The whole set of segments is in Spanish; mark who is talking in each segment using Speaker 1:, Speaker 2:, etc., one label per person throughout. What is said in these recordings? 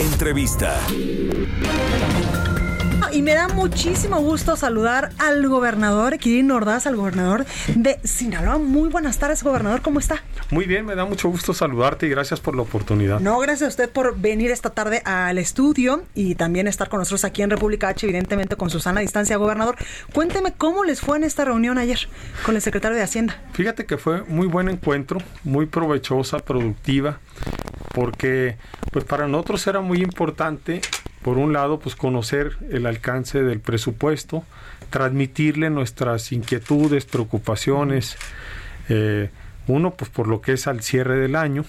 Speaker 1: Entrevista.
Speaker 2: Y me da muchísimo gusto saludar al gobernador Kirin Ordaz, al gobernador de Sinaloa. Muy buenas tardes, gobernador, ¿cómo está?
Speaker 3: Muy bien, me da mucho gusto saludarte y gracias por la oportunidad.
Speaker 2: No, gracias a usted por venir esta tarde al estudio y también estar con nosotros aquí en República H, evidentemente con Susana Distancia, gobernador. Cuénteme cómo les fue en esta reunión ayer con el secretario de Hacienda.
Speaker 3: Fíjate que fue muy buen encuentro, muy provechosa, productiva, porque pues para nosotros era muy importante por un lado, pues conocer el alcance del presupuesto, transmitirle nuestras inquietudes, preocupaciones. Eh, uno, pues por lo que es al cierre del año,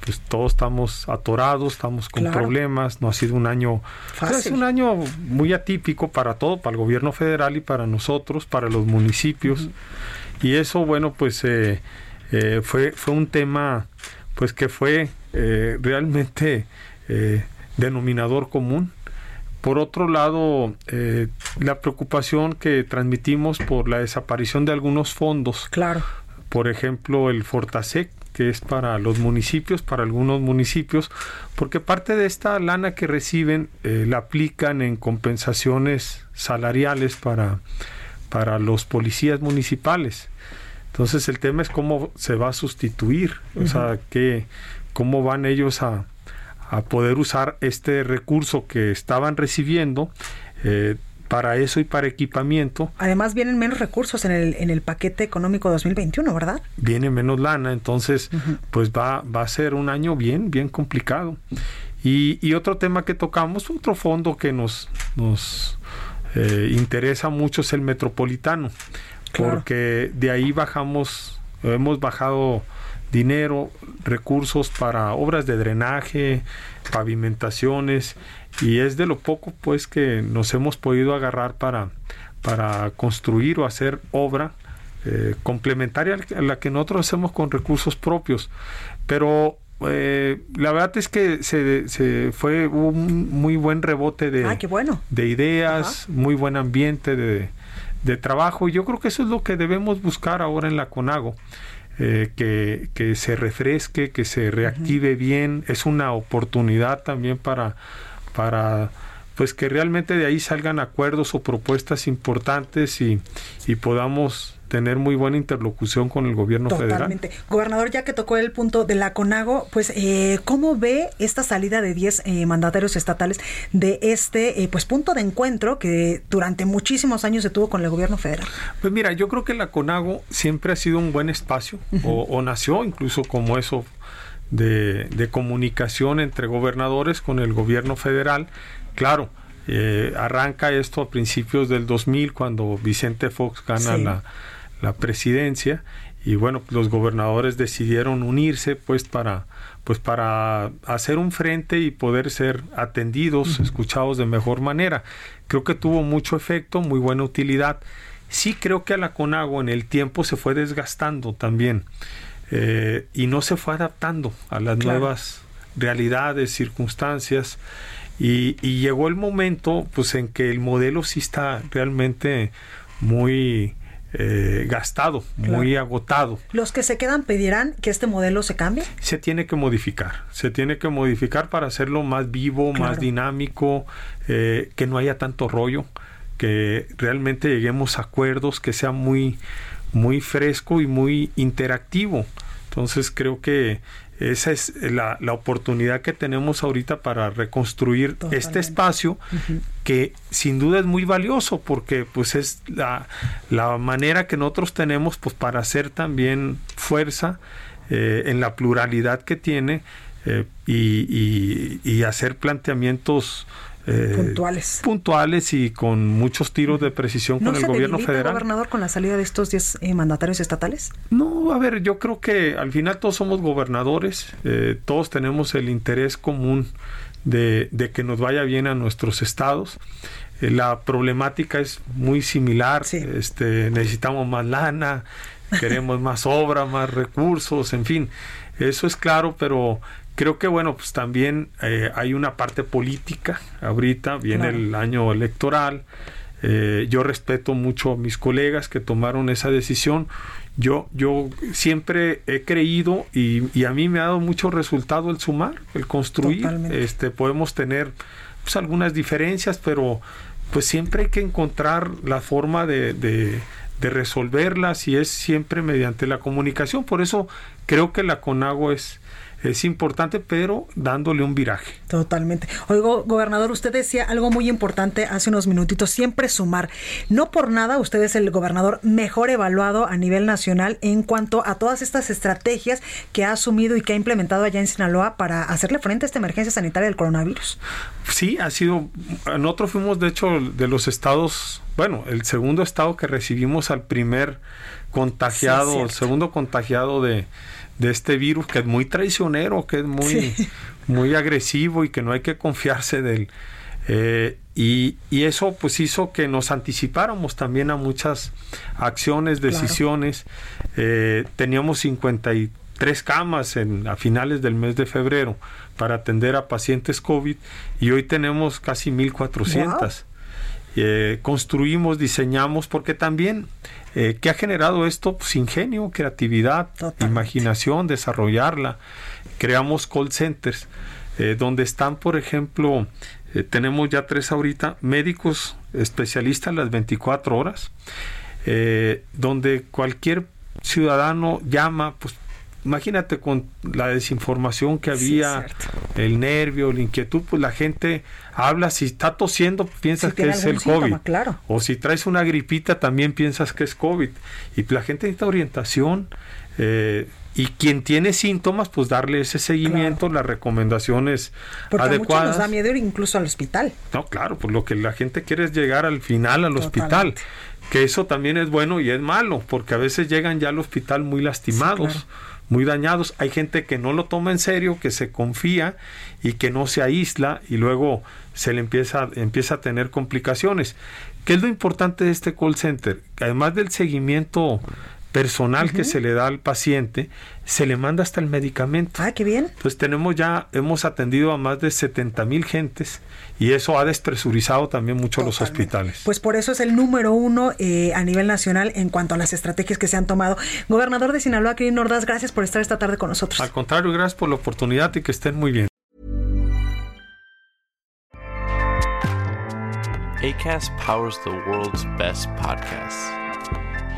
Speaker 3: pues todos estamos atorados, estamos con problemas, no ha sido un año, pues, es un año muy atípico para todo, para el gobierno federal y para nosotros, para los municipios. Y eso, bueno, pues eh, eh, fue, fue un tema, pues que fue realmente denominador común. Por otro lado, eh, la preocupación que transmitimos por la desaparición de algunos fondos.
Speaker 2: Claro.
Speaker 3: Por ejemplo, el Fortasec, que es para los municipios, para algunos municipios, porque parte de esta lana que reciben eh, la aplican en compensaciones salariales para, para los policías municipales. Entonces el tema es cómo se va a sustituir, o sea, que, cómo van ellos a, a poder usar este recurso que estaban recibiendo eh, para eso y para equipamiento.
Speaker 2: Además vienen menos recursos en el, en el paquete económico 2021, ¿verdad?
Speaker 3: Viene menos lana, entonces pues va, va a ser un año bien, bien complicado. Y, y otro tema que tocamos, otro fondo que nos, nos eh, interesa mucho es el metropolitano, porque de ahí bajamos, hemos bajado dinero, recursos para obras de drenaje, pavimentaciones y es de lo poco pues que nos hemos podido agarrar para, para construir o hacer obra eh, complementaria a la que nosotros hacemos con recursos propios. Pero eh, la verdad es que se, se, fue un muy buen rebote de,
Speaker 2: ah, bueno.
Speaker 3: de ideas, muy buen ambiente de, de trabajo y yo creo que eso es lo que debemos buscar ahora en la CONAGO. Eh, que, que, se refresque, que se reactive bien. Es una oportunidad también para, para pues que realmente de ahí salgan acuerdos o propuestas importantes y, y podamos tener muy buena interlocución con el gobierno
Speaker 2: Totalmente.
Speaker 3: federal.
Speaker 2: Gobernador, ya que tocó el punto de la CONAGO, pues eh, ¿cómo ve esta salida de 10 eh, mandatarios estatales de este eh, pues punto de encuentro que durante muchísimos años se tuvo con el gobierno federal?
Speaker 3: Pues mira, yo creo que la CONAGO siempre ha sido un buen espacio o, o, nació incluso como eso de, de comunicación entre gobernadores con el gobierno federal. Claro, eh, arranca esto a principios del 2000 cuando Vicente Fox gana sí. la, la, presidencia y bueno los gobernadores decidieron unirse pues para pues para hacer un frente y poder ser atendidos uh -huh. escuchados de mejor manera creo que tuvo mucho efecto muy buena utilidad sí creo que a la Conago en el tiempo se fue desgastando también eh, y no se fue adaptando a las claro. nuevas realidades circunstancias y, y, llegó el momento pues en que el modelo sí está realmente muy eh, gastado, claro. muy agotado.
Speaker 2: ¿Los que se quedan pedirán que este modelo se cambie?
Speaker 3: Se tiene que modificar, se tiene que modificar para hacerlo más vivo, claro. más dinámico, eh, que no haya tanto rollo, que realmente lleguemos a acuerdos, que sea muy, muy fresco y muy interactivo. Entonces creo que esa es la, la, oportunidad que tenemos ahorita para reconstruir Totalmente. este espacio uh -huh. que sin duda es muy valioso porque pues es la, la, manera que nosotros tenemos pues para hacer también fuerza eh, en la pluralidad que tiene eh, y, y, y, hacer planteamientos eh,
Speaker 2: puntuales.
Speaker 3: puntuales y con muchos tiros de precisión
Speaker 2: ¿No
Speaker 3: con el gobierno federal.
Speaker 2: gobernador, con la salida de estos 10 eh, mandatarios estatales?
Speaker 3: No, a ver, yo creo que al final todos somos gobernadores, eh, todos tenemos el interés común de, de que nos vaya bien a nuestros estados. La problemática es muy similar,
Speaker 2: Sí.
Speaker 3: este, necesitamos más lana, queremos más obra, más recursos, en fin, eso es claro, pero creo que bueno, pues también eh, hay una parte política ahorita, viene
Speaker 2: Claro.
Speaker 3: el año electoral, eh, yo respeto mucho a mis colegas que tomaron esa decisión. Yo, yo siempre he creído y, y a mí me ha dado mucho resultado el sumar, el construir.
Speaker 2: Totalmente.
Speaker 3: Este, podemos tener pues, algunas diferencias, pero pues siempre hay que encontrar la forma de, de, de resolverlas y es siempre mediante la comunicación. Por eso creo que la CONAGO es, es importante, pero dándole un viraje.
Speaker 2: Totalmente. Oigo, gobernador, usted decía algo muy importante hace unos minutitos, siempre sumar. No por nada usted es el gobernador mejor evaluado a nivel nacional en cuanto a todas estas estrategias que ha asumido y que ha implementado allá en Sinaloa para hacerle frente a esta emergencia sanitaria del coronavirus.
Speaker 3: Sí, ha sido. Nosotros fuimos, de hecho, de los estados. Bueno, el segundo estado que recibimos al primer contagiado,
Speaker 2: Sí,
Speaker 3: el segundo contagiado de, de este virus, que es muy traicionero, que es muy,
Speaker 2: Sí.
Speaker 3: muy agresivo y que no hay que confiarse de él. Eh, y, y eso pues hizo que nos anticipáramos también a muchas acciones,
Speaker 2: Claro.
Speaker 3: decisiones. Eh, teníamos 53 camas en, a finales del mes de febrero para atender a pacientes COVID y hoy tenemos casi 1400. Eh, construimos, diseñamos, porque también, eh, ¿qué ha generado esto? Pues ingenio, creatividad,
Speaker 2: Totalmente.
Speaker 3: imaginación, desarrollarla. Creamos call centers, eh, donde están, por ejemplo, eh, tenemos ya tres ahorita, médicos especialistas las 24 horas, donde cualquier ciudadano llama, pues imagínate con la desinformación que había, el nervio, la inquietud, pues la gente habla, si está tosiendo, piensas
Speaker 2: Si
Speaker 3: que es el
Speaker 2: síntoma,
Speaker 3: COVID.
Speaker 2: claro.
Speaker 3: O si traes una gripita, también piensas que es COVID. Y la gente necesita orientación. eh, y quien tiene síntomas, pues darle ese seguimiento, las recomendaciones
Speaker 2: Porque
Speaker 3: adecuadas.
Speaker 2: nos da miedo ir incluso al hospital.
Speaker 3: No, claro, pues lo que la gente quiere es llegar al final al hospital. Que eso también es bueno y es malo, porque a veces llegan ya al hospital muy lastimados,
Speaker 2: Sí, claro.
Speaker 3: Muy dañados. Hay gente que no lo toma en serio, que se confía y que no se aísla y luego se le empieza, empieza a tener complicaciones. ¿Qué es lo importante de este call center? Además del seguimiento personal que se le da al paciente, se le manda hasta el medicamento.
Speaker 2: Ah, qué bien.
Speaker 3: Pues tenemos ya, hemos atendido a más de 70 mil gentes y eso ha despresurizado también mucho los hospitales.
Speaker 2: Pues por eso es el número uno eh, a nivel nacional en cuanto a las estrategias que se han tomado. Gobernador de Sinaloa, Kirin Ordaz, gracias por estar esta tarde con nosotros.
Speaker 3: Al contrario, gracias por la oportunidad y que estén muy bien.
Speaker 1: ACAST powers the world's best podcasts.